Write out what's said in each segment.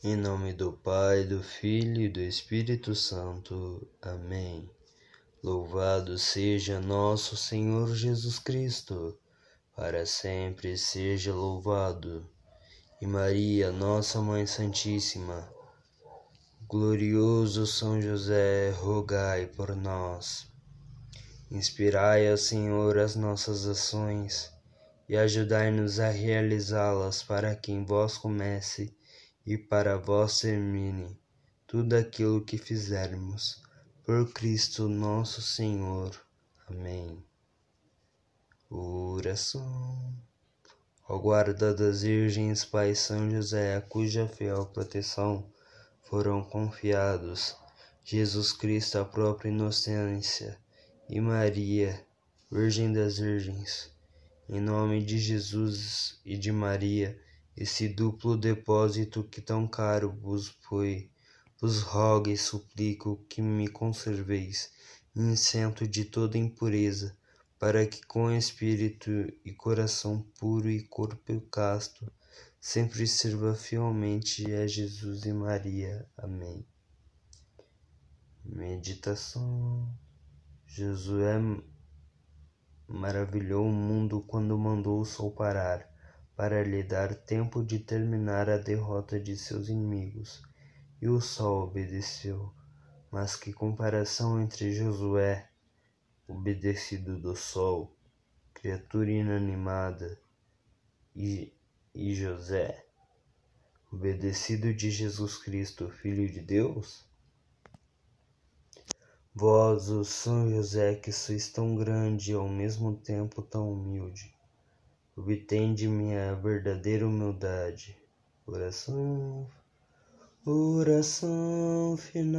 Em nome do Pai, do Filho e do Espírito Santo. Amém. Louvado seja nosso Senhor Jesus Cristo, para sempre seja louvado. E Maria, nossa Mãe Santíssima, glorioso São José, rogai por nós. Inspirai, ao Senhor, as nossas ações e ajudai-nos a realizá-las para que em vós comece e para vós termine tudo aquilo que fizermos. Por Cristo nosso Senhor. Amém. Oração. Ó guarda das Virgens, Pai São José, a cuja fiel proteção foram confiados Jesus Cristo, a própria inocência, e Maria, Virgem das Virgens. Em nome de Jesus e de Maria, esse duplo depósito que tão caro vos foi, vos rogo e suplico que me conserveis incento de toda impureza, para que com espírito e coração puro e corpo casto sempre sirva fielmente a Jesus e Maria. Amém. Meditação Josué maravilhou o mundo quando mandou o sol parar para lhe dar tempo de terminar a derrota de seus inimigos. E o sol obedeceu. Mas que comparação entre Josué, obedecido do sol, criatura inanimada, e, e José, obedecido de Jesus Cristo, Filho de Deus? Vós, o São José, que sois tão grande e ao mesmo tempo tão humilde, obtende minha verdadeira humildade. Oração, oração final.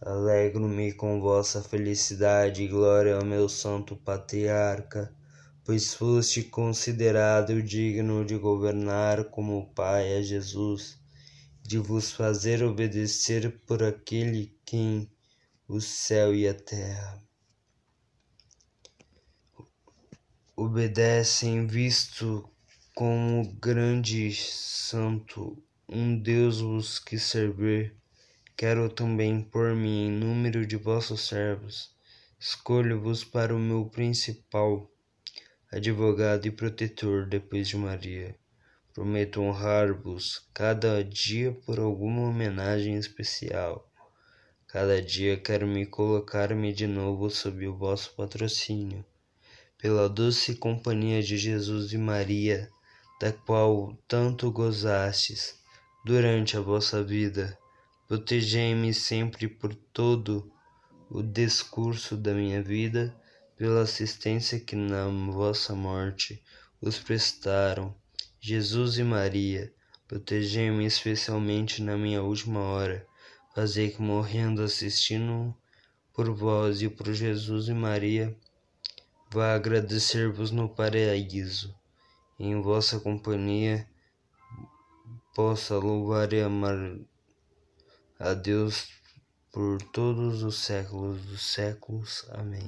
Alegro-me com vossa felicidade e glória ao meu santo patriarca, pois foste considerado digno de governar como Pai a Jesus, de vos fazer obedecer por aquele quem o céu e a terra obedecem, visto como grande santo, um Deus vos que servir. Quero também pôr-me em número de vossos servos. Escolho-vos para o meu principal advogado e protetor depois de Maria. Prometo honrar-vos cada dia por alguma homenagem especial. Cada dia quero me colocar-me de novo sob o vosso patrocínio pela doce companhia de Jesus e Maria, da qual tanto gozastes durante a vossa vida. Protegei-me sempre por todo o discurso da minha vida, pela assistência que na vossa morte os prestaram. Jesus e Maria, protegei-me especialmente na minha última hora. Fazei que morrendo assistindo por vós e por Jesus e Maria, vá agradecer-vos no paraíso. Em vossa companhia possa louvar e amar a Deus por todos os séculos dos séculos. Amém.